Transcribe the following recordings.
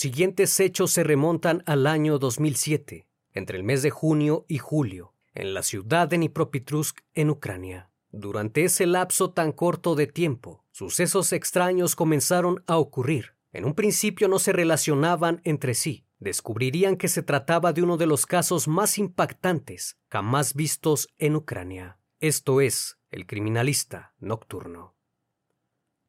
Siguientes hechos se remontan al año 2007, entre el mes de junio y julio, en la ciudad de Dnipropetrovsk, en Ucrania. Durante ese lapso tan corto de tiempo, sucesos extraños comenzaron a ocurrir. En un principio no se relacionaban entre sí. Descubrirían que se trataba de uno de los casos más impactantes jamás vistos en Ucrania. Esto es, el criminalista nocturno.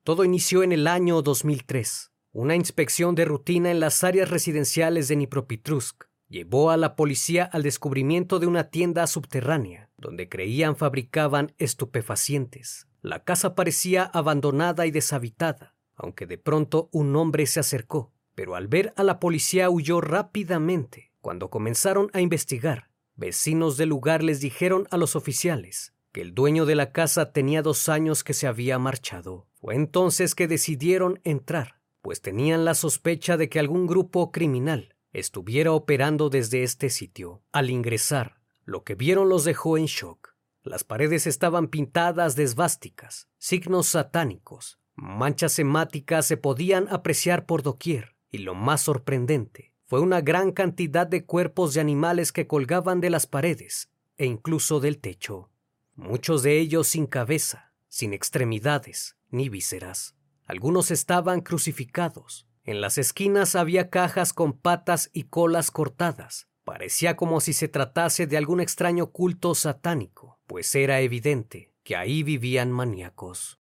Todo inició en el año 2003. Una inspección de rutina en las áreas residenciales de Dnipropetrovsk llevó a la policía al descubrimiento de una tienda subterránea donde creían fabricaban estupefacientes. La casa parecía abandonada y deshabitada, aunque de pronto un hombre se acercó, pero al ver a la policía huyó rápidamente. Cuando comenzaron a investigar, vecinos del lugar les dijeron a los oficiales que el dueño de la casa tenía dos años que se había marchado. Fue entonces que decidieron entrar pues tenían la sospecha de que algún grupo criminal estuviera operando desde este sitio. Al ingresar, lo que vieron los dejó en shock. Las paredes estaban pintadas de esvásticas, signos satánicos, manchas semáticas se podían apreciar por doquier, y lo más sorprendente fue una gran cantidad de cuerpos de animales que colgaban de las paredes e incluso del techo, muchos de ellos sin cabeza, sin extremidades ni vísceras. Algunos estaban crucificados. En las esquinas había cajas con patas y colas cortadas. Parecía como si se tratase de algún extraño culto satánico, pues era evidente que ahí vivían maníacos.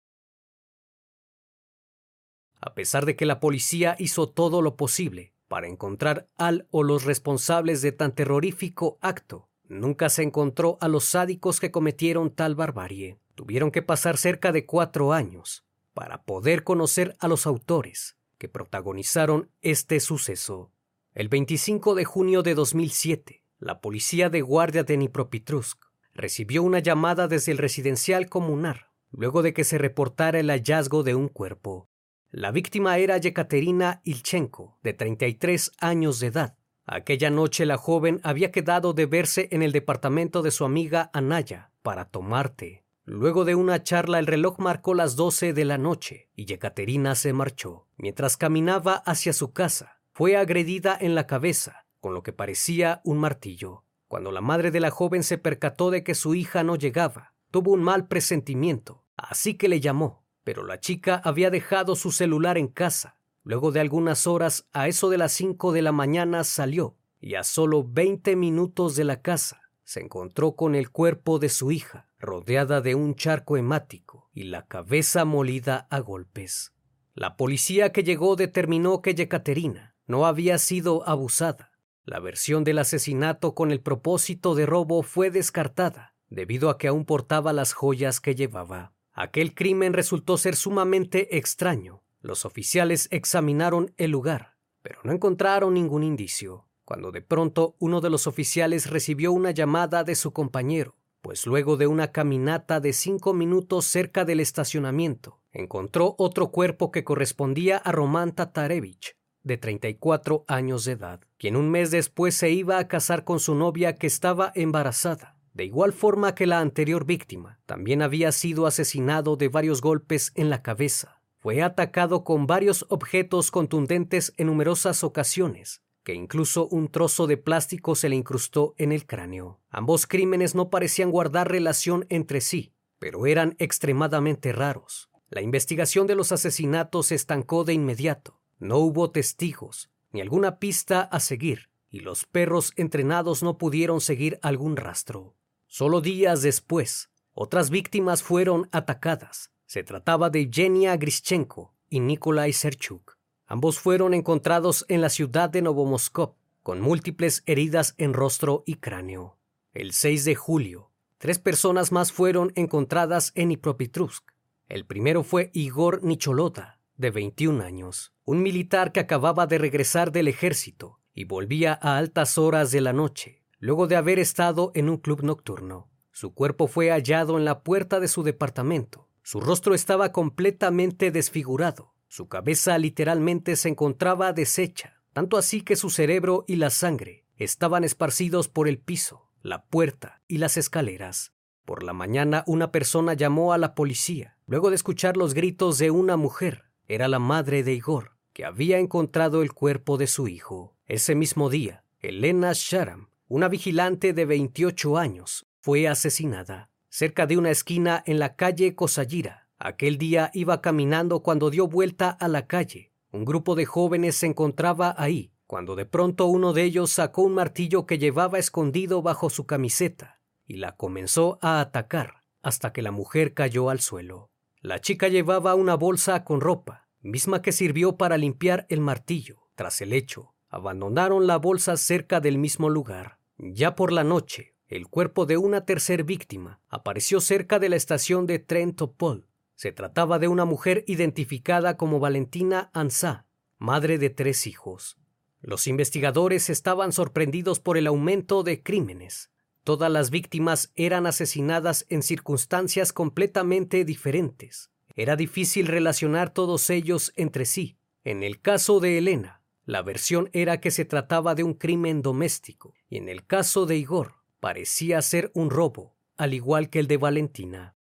A pesar de que la policía hizo todo lo posible para encontrar al o los responsables de tan terrorífico acto, nunca se encontró a los sádicos que cometieron tal barbarie. Tuvieron que pasar cerca de cuatro años para poder conocer a los autores que protagonizaron este suceso. El 25 de junio de 2007, la policía de guardia de Dnipropetrovsk recibió una llamada desde el residencial comunal luego de que se reportara el hallazgo de un cuerpo. La víctima era Yekaterina Ilchenko, de 33 años de edad. Aquella noche la joven había quedado de verse en el departamento de su amiga Anaya para tomar té. Luego de una charla el reloj marcó las doce de la noche y Yekaterina se marchó. Mientras caminaba hacia su casa, fue agredida en la cabeza con lo que parecía un martillo. Cuando la madre de la joven se percató de que su hija no llegaba, tuvo un mal presentimiento, así que le llamó, pero la chica había dejado su celular en casa. Luego de algunas horas, a eso de las cinco de la mañana salió, y a solo veinte minutos de la casa se encontró con el cuerpo de su hija, rodeada de un charco hemático y la cabeza molida a golpes. La policía que llegó determinó que Yekaterina no había sido abusada. La versión del asesinato con el propósito de robo fue descartada, debido a que aún portaba las joyas que llevaba. Aquel crimen resultó ser sumamente extraño. Los oficiales examinaron el lugar, pero no encontraron ningún indicio, cuando de pronto uno de los oficiales recibió una llamada de su compañero, pues luego de una caminata de cinco minutos cerca del estacionamiento, encontró otro cuerpo que correspondía a Roman Tatarevich, de 34 años de edad, quien un mes después se iba a casar con su novia que estaba embarazada. De igual forma que la anterior víctima, también había sido asesinado de varios golpes en la cabeza. Fue atacado con varios objetos contundentes en numerosas ocasiones, que incluso un trozo de plástico se le incrustó en el cráneo. Ambos crímenes no parecían guardar relación entre sí, pero eran extremadamente raros. La investigación de los asesinatos se estancó de inmediato. No hubo testigos, ni alguna pista a seguir, y los perros entrenados no pudieron seguir algún rastro. Solo días después, otras víctimas fueron atacadas. Se trataba de Evgenia Grischenko y Nikolai Serchuk. Ambos fueron encontrados en la ciudad de Novomoskov, con múltiples heridas en rostro y cráneo. El 6 de julio, tres personas más fueron encontradas en Ipropitrusk. El primero fue Igor Nicholota, de 21 años, un militar que acababa de regresar del ejército y volvía a altas horas de la noche, luego de haber estado en un club nocturno. Su cuerpo fue hallado en la puerta de su departamento. Su rostro estaba completamente desfigurado. Su cabeza literalmente se encontraba deshecha, tanto así que su cerebro y la sangre estaban esparcidos por el piso, la puerta y las escaleras. Por la mañana una persona llamó a la policía, luego de escuchar los gritos de una mujer. Era la madre de Igor, que había encontrado el cuerpo de su hijo. Ese mismo día, Elena Sharam, una vigilante de 28 años, fue asesinada cerca de una esquina en la calle Kosayira. Aquel día iba caminando cuando dio vuelta a la calle. Un grupo de jóvenes se encontraba ahí, cuando de pronto uno de ellos sacó un martillo que llevaba escondido bajo su camiseta y la comenzó a atacar hasta que la mujer cayó al suelo. La chica llevaba una bolsa con ropa, misma que sirvió para limpiar el martillo. Tras el hecho, abandonaron la bolsa cerca del mismo lugar. Ya por la noche, el cuerpo de una tercer víctima apareció cerca de la estación de tren Topol. Se trataba de una mujer identificada como Valentina Ansá, madre de tres hijos. Los investigadores estaban sorprendidos por el aumento de crímenes. Todas las víctimas eran asesinadas en circunstancias completamente diferentes. Era difícil relacionar todos ellos entre sí. En el caso de Elena, la versión era que se trataba de un crimen doméstico, y en el caso de Igor, parecía ser un robo, al igual que el de Valentina.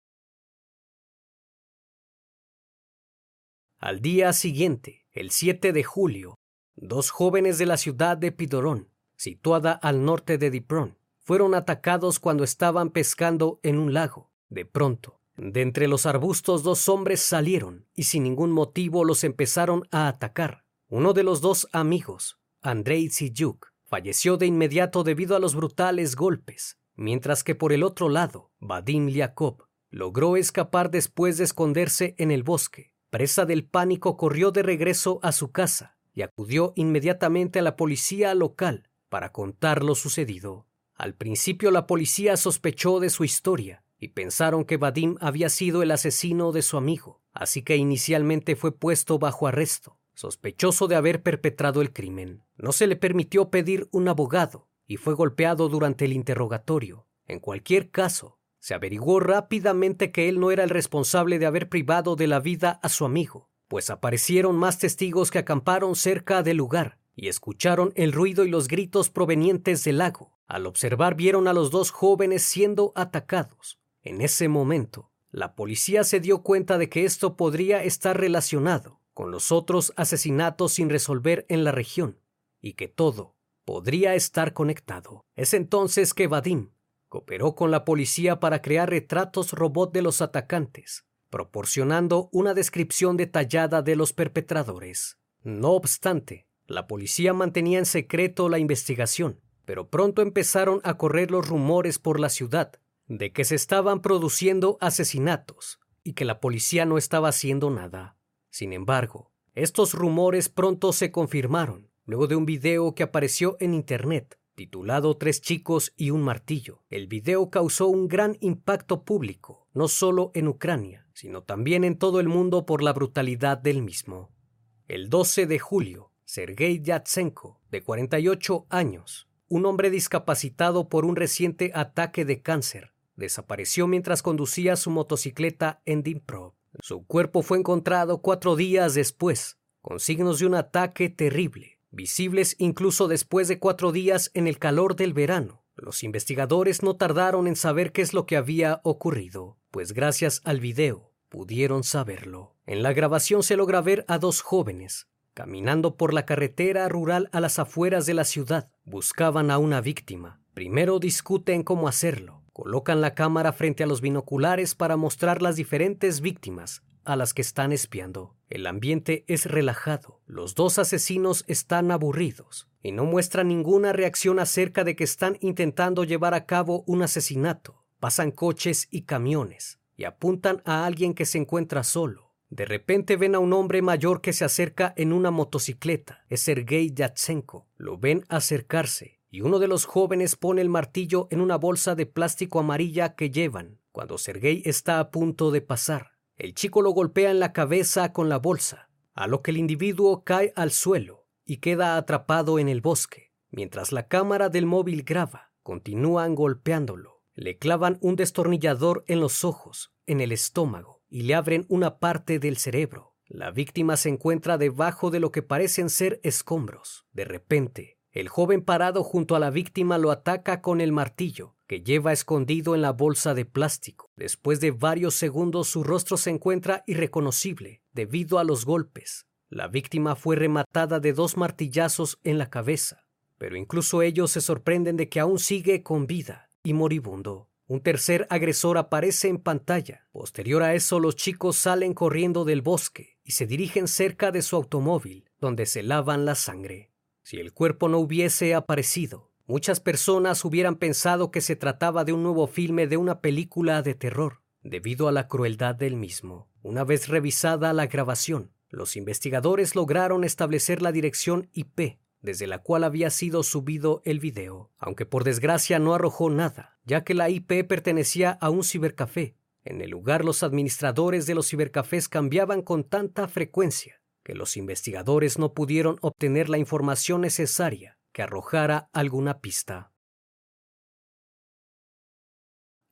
Al día siguiente, el 7 de julio, dos jóvenes de la ciudad de Pidorón, situada al norte de Dipron, fueron atacados cuando estaban pescando en un lago. De pronto, de entre los arbustos dos hombres salieron y sin ningún motivo los empezaron a atacar. Uno de los dos amigos, Andrei Ziyuk, falleció de inmediato debido a los brutales golpes, mientras que por el otro lado, Vadim Liakov logró escapar después de esconderse en el bosque. Presa del pánico, corrió de regreso a su casa y acudió inmediatamente a la policía local para contar lo sucedido. Al principio la policía sospechó de su historia y pensaron que Vadim había sido el asesino de su amigo, así que inicialmente fue puesto bajo arresto, sospechoso de haber perpetrado el crimen. No se le permitió pedir un abogado y fue golpeado durante el interrogatorio. En cualquier caso, se averiguó rápidamente que él no era el responsable de haber privado de la vida a su amigo, pues aparecieron más testigos que acamparon cerca del lugar y escucharon el ruido y los gritos provenientes del lago. Al observar vieron a los dos jóvenes siendo atacados. En ese momento, la policía se dio cuenta de que esto podría estar relacionado con los otros asesinatos sin resolver en la región y que todo podría estar conectado. Es entonces que Vadim cooperó con la policía para crear retratos robot de los atacantes, proporcionando una descripción detallada de los perpetradores. No obstante, la policía mantenía en secreto la investigación, pero pronto empezaron a correr los rumores por la ciudad de que se estaban produciendo asesinatos y que la policía no estaba haciendo nada. Sin embargo, estos rumores pronto se confirmaron luego de un video que apareció en Internet titulado Tres chicos y un martillo. El video causó un gran impacto público, no solo en Ucrania, sino también en todo el mundo por la brutalidad del mismo. El 12 de julio, Sergei Yatsenko, de 48 años, un hombre discapacitado por un reciente ataque de cáncer, desapareció mientras conducía su motocicleta en Dnipro. Su cuerpo fue encontrado cuatro días después, con signos de un ataque terrible, visibles incluso después de cuatro días en el calor del verano. Los investigadores no tardaron en saber qué es lo que había ocurrido, pues gracias al video pudieron saberlo. En la grabación se logra ver a dos jóvenes, caminando por la carretera rural a las afueras de la ciudad. Buscaban a una víctima. Primero discuten cómo hacerlo. Colocan la cámara frente a los binoculares para mostrar las diferentes víctimas a las que están espiando. El ambiente es relajado. Los dos asesinos están aburridos y no muestran ninguna reacción acerca de que están intentando llevar a cabo un asesinato. Pasan coches y camiones y apuntan a alguien que se encuentra solo. De repente ven a un hombre mayor que se acerca en una motocicleta. Es Sergei Yatsenko. Lo ven acercarse y uno de los jóvenes pone el martillo en una bolsa de plástico amarilla que llevan. Cuando Sergei está a punto de pasar, el chico lo golpea en la cabeza con la bolsa, a lo que el individuo cae al suelo y queda atrapado en el bosque. Mientras la cámara del móvil graba, continúan golpeándolo. Le clavan un destornillador en los ojos, en el estómago, y le abren una parte del cerebro. La víctima se encuentra debajo de lo que parecen ser escombros. De repente, el joven parado junto a la víctima lo ataca con el martillo que lleva escondido en la bolsa de plástico. Después de varios segundos su rostro se encuentra irreconocible debido a los golpes. La víctima fue rematada de dos martillazos en la cabeza, pero incluso ellos se sorprenden de que aún sigue con vida y moribundo. Un tercer agresor aparece en pantalla. Posterior a eso, los chicos salen corriendo del bosque y se dirigen cerca de su automóvil, donde se lavan la sangre. Si el cuerpo no hubiese aparecido, muchas personas hubieran pensado que se trataba de un nuevo filme de una película de terror, debido a la crueldad del mismo. Una vez revisada la grabación, los investigadores lograron establecer la dirección IP desde la cual había sido subido el video, aunque por desgracia no arrojó nada, ya que la IP pertenecía a un cibercafé. En el lugar los administradores de los cibercafés cambiaban con tanta frecuencia que los investigadores no pudieron obtener la información necesaria que arrojara alguna pista.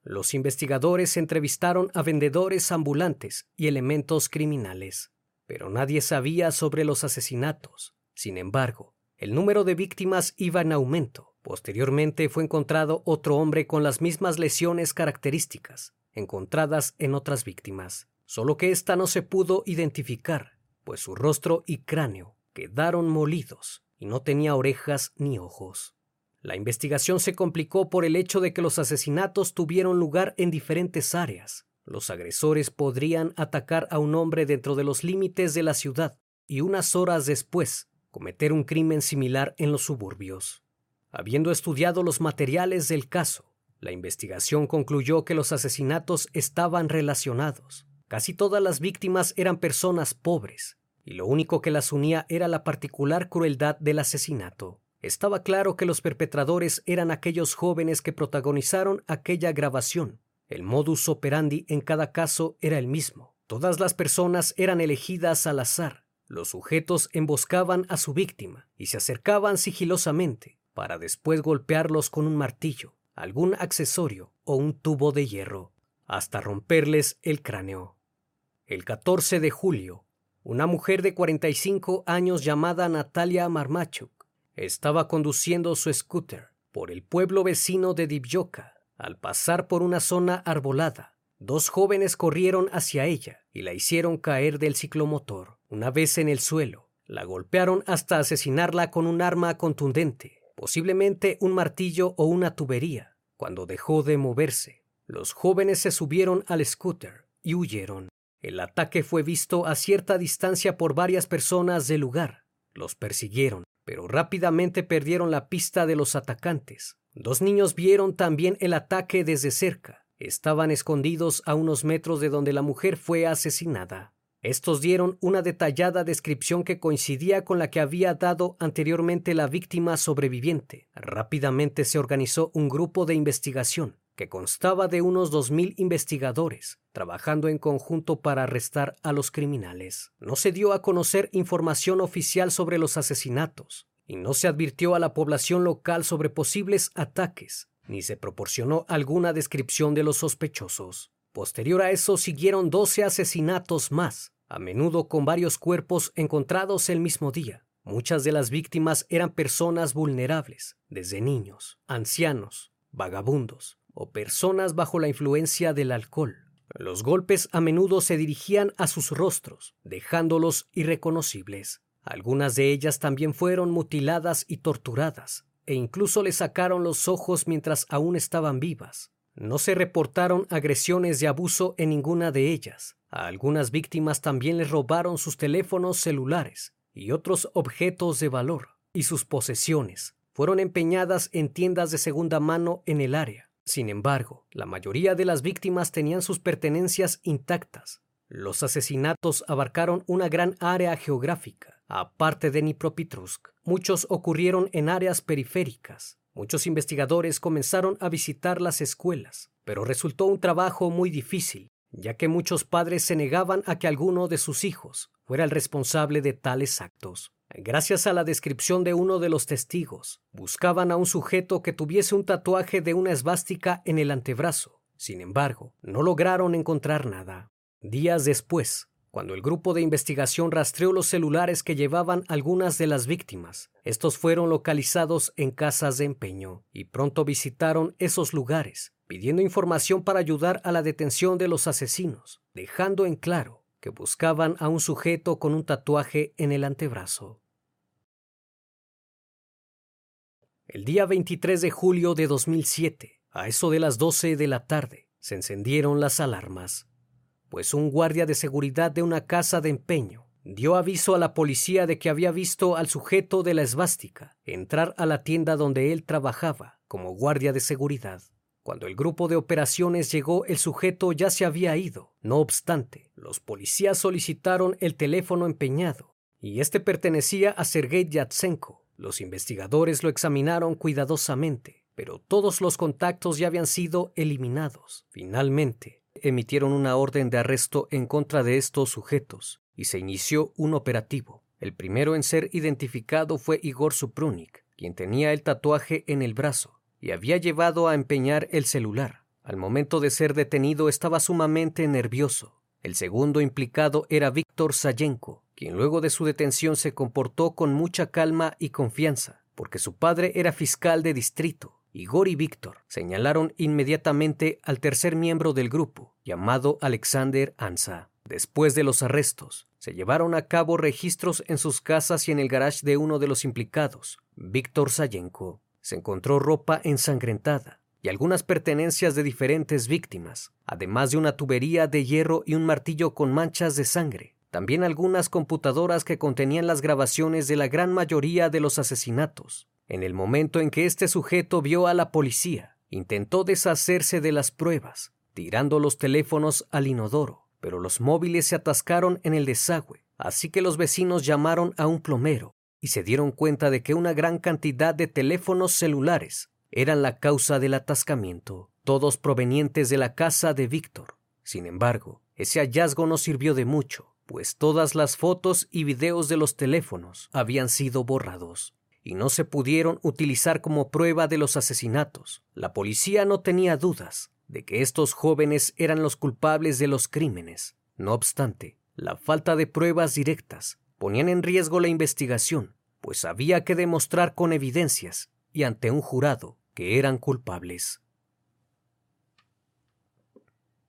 Los investigadores entrevistaron a vendedores ambulantes y elementos criminales, pero nadie sabía sobre los asesinatos. Sin embargo, el número de víctimas iba en aumento. Posteriormente fue encontrado otro hombre con las mismas lesiones características encontradas en otras víctimas, solo que ésta no se pudo identificar pues su rostro y cráneo quedaron molidos y no tenía orejas ni ojos. La investigación se complicó por el hecho de que los asesinatos tuvieron lugar en diferentes áreas. Los agresores podrían atacar a un hombre dentro de los límites de la ciudad y unas horas después cometer un crimen similar en los suburbios. Habiendo estudiado los materiales del caso, la investigación concluyó que los asesinatos estaban relacionados. Casi todas las víctimas eran personas pobres, y lo único que las unía era la particular crueldad del asesinato. Estaba claro que los perpetradores eran aquellos jóvenes que protagonizaron aquella grabación. El modus operandi en cada caso era el mismo. Todas las personas eran elegidas al azar. Los sujetos emboscaban a su víctima y se acercaban sigilosamente para después golpearlos con un martillo, algún accesorio o un tubo de hierro, hasta romperles el cráneo. El 14 de julio, una mujer de 45 años llamada Natalia Marmachuk estaba conduciendo su scooter por el pueblo vecino de Dibyoka. Al pasar por una zona arbolada, dos jóvenes corrieron hacia ella y la hicieron caer del ciclomotor. Una vez en el suelo, la golpearon hasta asesinarla con un arma contundente. posiblemente un martillo o una tubería. Cuando dejó de moverse, los jóvenes se subieron al scooter y huyeron. El ataque fue visto a cierta distancia por varias personas del lugar. Los persiguieron, pero rápidamente perdieron la pista de los atacantes. Dos niños vieron también el ataque desde cerca. Estaban escondidos a unos metros de donde la mujer fue asesinada. Estos dieron una detallada descripción que coincidía con la que había dado anteriormente la víctima sobreviviente. Rápidamente se organizó un grupo de investigación que constaba de unos 2.000 investigadores, trabajando en conjunto para arrestar a los criminales. No se dio a conocer información oficial sobre los asesinatos, y no se advirtió a la población local sobre posibles ataques, ni se proporcionó alguna descripción de los sospechosos. Posterior a eso siguieron 12 asesinatos más, a menudo con varios cuerpos encontrados el mismo día. Muchas de las víctimas eran personas vulnerables, desde niños, ancianos, vagabundos o personas bajo la influencia del alcohol. Los golpes a menudo se dirigían a sus rostros, dejándolos irreconocibles. Algunas de ellas también fueron mutiladas y torturadas, e incluso le sacaron los ojos mientras aún estaban vivas. No se reportaron agresiones de abuso en ninguna de ellas. A algunas víctimas también les robaron sus teléfonos celulares y otros objetos de valor, y sus posesiones fueron empeñadas en tiendas de segunda mano en el área. Sin embargo, la mayoría de las víctimas tenían sus pertenencias intactas. Los asesinatos abarcaron una gran área geográfica Aparte de Dnipropetrovsk, muchos ocurrieron en áreas periféricas. Muchos investigadores comenzaron a visitar las escuelas, pero resultó un trabajo muy difícil, ya que muchos padres se negaban a que alguno de sus hijos fuera el responsable de tales actos. Gracias a la descripción de uno de los testigos, buscaban a un sujeto que tuviese un tatuaje de una esvástica en el antebrazo. Sin embargo, no lograron encontrar nada. Días después, cuando el grupo de investigación rastreó los celulares que llevaban algunas de las víctimas, estos fueron localizados en casas de empeño y pronto visitaron esos lugares, pidiendo información para ayudar a la detención de los asesinos, dejando en claro que buscaban a un sujeto con un tatuaje en el antebrazo. El día 23 de julio de 2007, a eso de las 12 de la tarde, se encendieron las alarmas pues un guardia de seguridad de una casa de empeño dio aviso a la policía de que había visto al sujeto de la esvástica entrar a la tienda donde él trabajaba como guardia de seguridad. Cuando el grupo de operaciones llegó, el sujeto ya se había ido. No obstante, los policías solicitaron el teléfono empeñado, y este pertenecía a Sergei Yatsenko. Los investigadores lo examinaron cuidadosamente, pero todos los contactos ya habían sido eliminados. Finalmente, emitieron una orden de arresto en contra de estos sujetos y se inició un operativo. El primero en ser identificado fue Igor Suprunik, quien tenía el tatuaje en el brazo y había llevado a empeñar el celular. Al momento de ser detenido estaba sumamente nervioso. El segundo implicado era Víctor Sayenko, quien luego de su detención se comportó con mucha calma y confianza, porque su padre era fiscal de distrito Igor y Víctor señalaron inmediatamente al tercer miembro del grupo, llamado Alexander Ansa. Después de los arrestos, se llevaron a cabo registros en sus casas y en el garage de uno de los implicados, Víctor Sayenko. Se encontró ropa ensangrentada y algunas pertenencias de diferentes víctimas, además de una tubería de hierro y un martillo con manchas de sangre. También algunas computadoras que contenían las grabaciones de la gran mayoría de los asesinatos. En el momento en que este sujeto vio a la policía, intentó deshacerse de las pruebas, tirando los teléfonos al inodoro, pero los móviles se atascaron en el desagüe, así que los vecinos llamaron a un plomero y se dieron cuenta de que una gran cantidad de teléfonos celulares eran la causa del atascamiento, todos provenientes de la casa de Víctor. Sin embargo, ese hallazgo no sirvió de mucho, pues todas las fotos y videos de los teléfonos habían sido borrados y no se pudieron utilizar como prueba de los asesinatos. La policía no tenía dudas de que estos jóvenes eran los culpables de los crímenes. No obstante, la falta de pruebas directas ponían en riesgo la investigación, pues había que demostrar con evidencias y ante un jurado que eran culpables.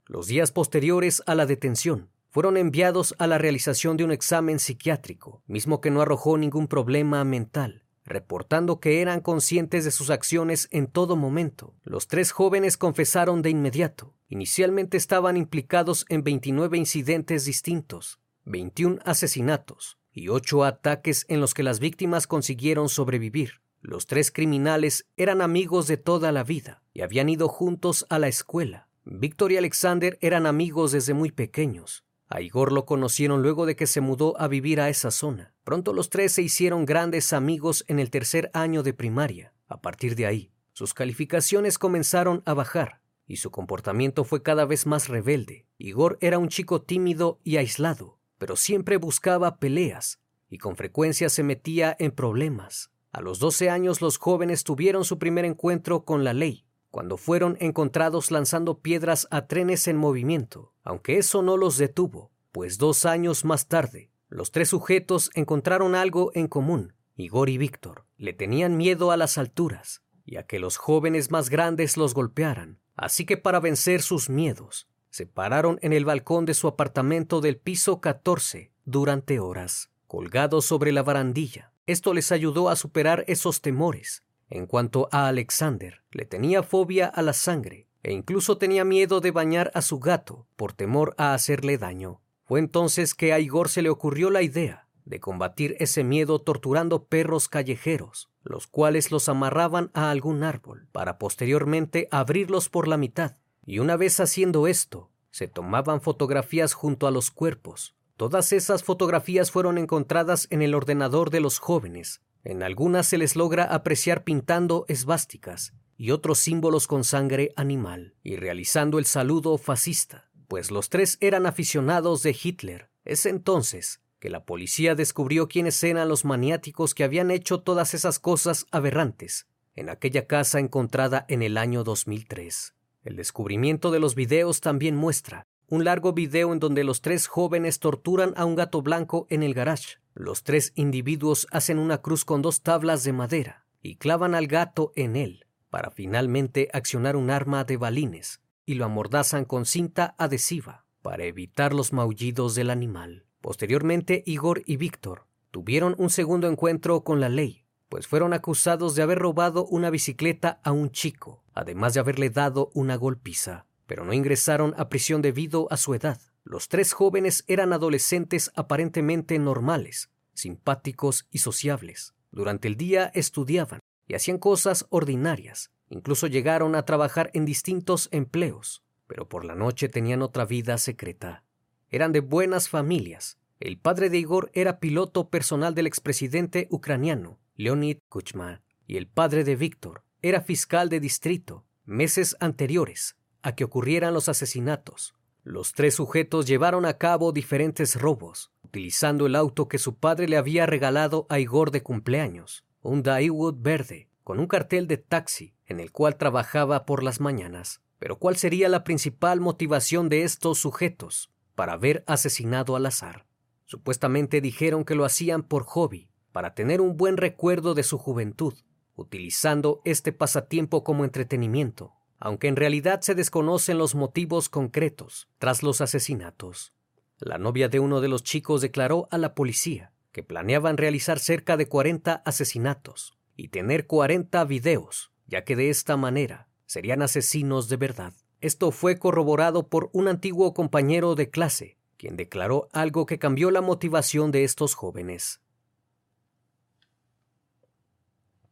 Los días posteriores a la detención fueron enviados a la realización de un examen psiquiátrico, mismo que no arrojó ningún problema mental. reportando que eran conscientes de sus acciones en todo momento. Los tres jóvenes confesaron de inmediato. Inicialmente estaban implicados en 29 incidentes distintos, 21 asesinatos y 8 ataques en los que las víctimas consiguieron sobrevivir. Los tres criminales eran amigos de toda la vida y habían ido juntos a la escuela. Víctor y Alexander eran amigos desde muy pequeños. A Igor lo conocieron luego de que se mudó a vivir a esa zona. Pronto los tres se hicieron grandes amigos en el tercer año de primaria. A partir de ahí, sus calificaciones comenzaron a bajar y su comportamiento fue cada vez más rebelde. Igor era un chico tímido y aislado, pero siempre buscaba peleas y con frecuencia se metía en problemas. A los 12 años los jóvenes tuvieron su primer encuentro con la ley cuando fueron encontrados lanzando piedras a trenes en movimiento, aunque eso no los detuvo, pues dos años más tarde, los tres sujetos encontraron algo en común. Igor y Víctor le tenían miedo a las alturas y a que los jóvenes más grandes los golpearan, así que para vencer sus miedos, se pararon en el balcón de su apartamento del piso 14 durante horas, colgados sobre la barandilla. Esto les ayudó a superar esos temores en cuanto a Alexander, le tenía fobia a la sangre e incluso tenía miedo de bañar a su gato por temor a hacerle daño. Fue entonces que a Igor se le ocurrió la idea de combatir ese miedo torturando perros callejeros, los cuales los amarraban a algún árbol para posteriormente abrirlos por la mitad. Y una vez haciendo esto, se tomaban fotografías junto a los cuerpos. Todas esas fotografías fueron encontradas en el ordenador de los jóvenes en algunas se les logra apreciar pintando esvásticas y otros símbolos con sangre animal y realizando el saludo fascista, pues los tres eran aficionados de Hitler. Es entonces que la policía descubrió quiénes eran los maniáticos que habían hecho todas esas cosas aberrantes en aquella casa encontrada en el año 2003. El descubrimiento de los videos también muestra un largo video en donde los tres jóvenes torturan a un gato blanco en el garage. Los tres individuos hacen una cruz con dos tablas de madera y clavan al gato en él, para finalmente accionar un arma de balines y lo amordazan con cinta adhesiva para evitar los maullidos del animal. Posteriormente, Igor y Víctor tuvieron un segundo encuentro con la ley, pues fueron acusados de haber robado una bicicleta a un chico, además de haberle dado una golpiza pero no ingresaron a prisión debido a su edad. Los tres jóvenes eran adolescentes aparentemente normales, simpáticos y sociables. Durante el día estudiaban y hacían cosas ordinarias. Incluso llegaron a trabajar en distintos empleos, pero por la noche tenían otra vida secreta. Eran de buenas familias. El padre de Igor era piloto personal del expresidente ucraniano, Leonid Kuchma, y el padre de Víctor era fiscal de distrito. Meses anteriores, a que ocurrieran los asesinatos. Los tres sujetos llevaron a cabo diferentes robos, utilizando el auto que su padre le había regalado a Igor de cumpleaños, un Daewoo verde, con un cartel de taxi en el cual trabajaba por las mañanas. Pero ¿cuál sería la principal motivación de estos sujetos para haber asesinado al azar? Supuestamente dijeron que lo hacían por hobby, para tener un buen recuerdo de su juventud, utilizando este pasatiempo como entretenimiento aunque en realidad se desconocen los motivos concretos tras los asesinatos. La novia de uno de los chicos declaró a la policía que planeaban realizar cerca de 40 asesinatos y tener 40 videos, ya que de esta manera serían asesinos de verdad. Esto fue corroborado por un antiguo compañero de clase, quien declaró algo que cambió la motivación de estos jóvenes.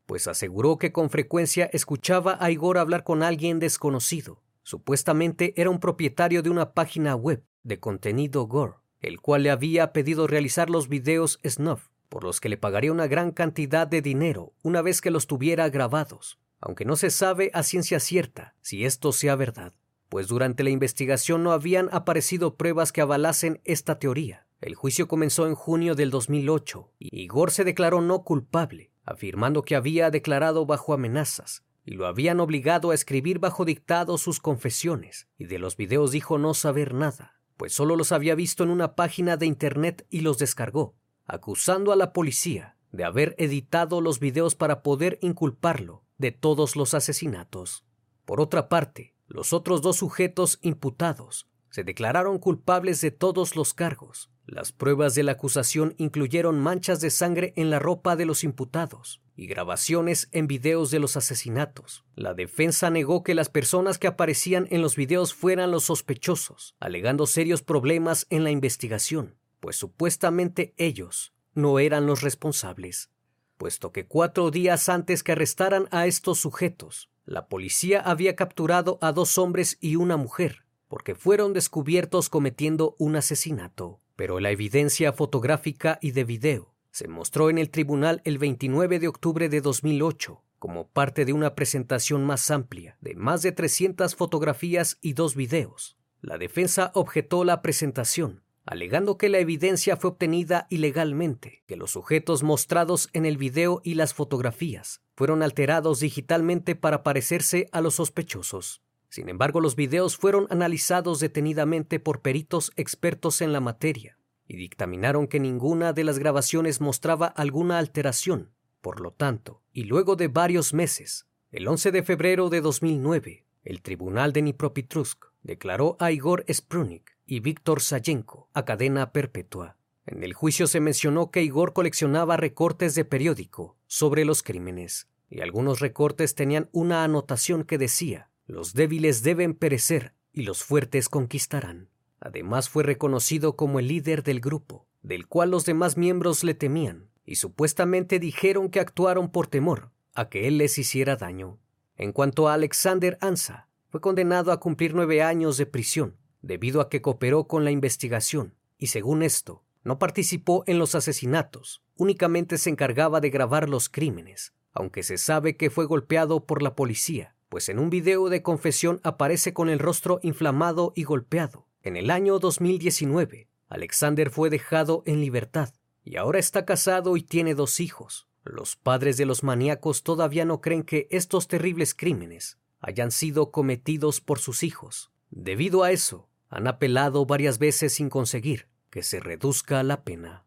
Pues aseguró que con frecuencia escuchaba a Igor hablar con alguien desconocido. Supuestamente era un propietario de una página web de contenido gore, el cual le había pedido realizar los videos snuff, por los que le pagaría una gran cantidad de dinero una vez que los tuviera grabados, aunque no se sabe a ciencia cierta si esto sea verdad, pues durante la investigación no habían aparecido pruebas que avalasen esta teoría. El juicio comenzó en junio del 2008 y Igor se declaró no culpable, afirmando que había declarado bajo amenazas y lo habían obligado a escribir bajo dictado sus confesiones, y de los videos dijo no saber nada, pues solo los había visto en una página de internet y los descargó, acusando a la policía de haber editado los videos para poder inculparlo de todos los asesinatos. Por otra parte, los otros dos sujetos imputados se declararon culpables de todos los cargos, las pruebas de la acusación incluyeron manchas de sangre en la ropa de los imputados, y grabaciones en videos de los asesinatos. La defensa negó que las personas que aparecían en los videos fueran los sospechosos, alegando serios problemas en la investigación, pues supuestamente ellos no eran los responsables, puesto que cuatro días antes que arrestaran a estos sujetos, la policía había capturado a dos hombres y una mujer, porque fueron descubiertos cometiendo un asesinato. Pero la evidencia fotográfica y de video se mostró en el tribunal el 29 de octubre de 2008 como parte de una presentación más amplia de más de 300 fotografías y dos videos. La defensa objetó la presentación, alegando que la evidencia fue obtenida ilegalmente, que los sujetos mostrados en el video y las fotografías fueron alterados digitalmente para parecerse a los sospechosos. Sin embargo, los videos fueron analizados detenidamente por peritos expertos en la materia y dictaminaron que ninguna de las grabaciones mostraba alguna alteración. Por lo tanto, y luego de varios meses, el 11 de febrero de 2009, el Tribunal de Dnipropetrovsk declaró a Igor Sprunik y Víctor Sayenko a cadena perpetua. En el juicio se mencionó que Igor coleccionaba recortes de periódico sobre los crímenes, y algunos recortes tenían una anotación que decía los débiles deben perecer y los fuertes conquistarán. Además fue reconocido como el líder del grupo, del cual los demás miembros le temían, y supuestamente dijeron que actuaron por temor a que él les hiciera daño. En cuanto a Alexander Ansa, fue condenado a cumplir nueve años de prisión, debido a que cooperó con la investigación, y según esto, no participó en los asesinatos, únicamente se encargaba de grabar los crímenes, aunque se sabe que fue golpeado por la policía pues en un video de confesión aparece con el rostro inflamado y golpeado. En el año 2019, Alexander fue dejado en libertad y ahora está casado y tiene dos hijos. Los padres de los maníacos todavía no creen que estos terribles crímenes hayan sido cometidos por sus hijos. Debido a eso, han apelado varias veces sin conseguir que se reduzca la pena.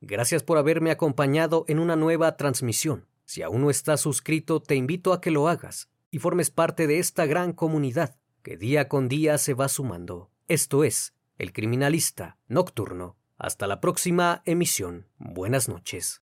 Gracias por haberme acompañado en una nueva transmisión. Si aún no estás suscrito, te invito a que lo hagas y formes parte de esta gran comunidad que día con día se va sumando. Esto es, El Criminalista Nocturno. Hasta la próxima emisión. Buenas noches.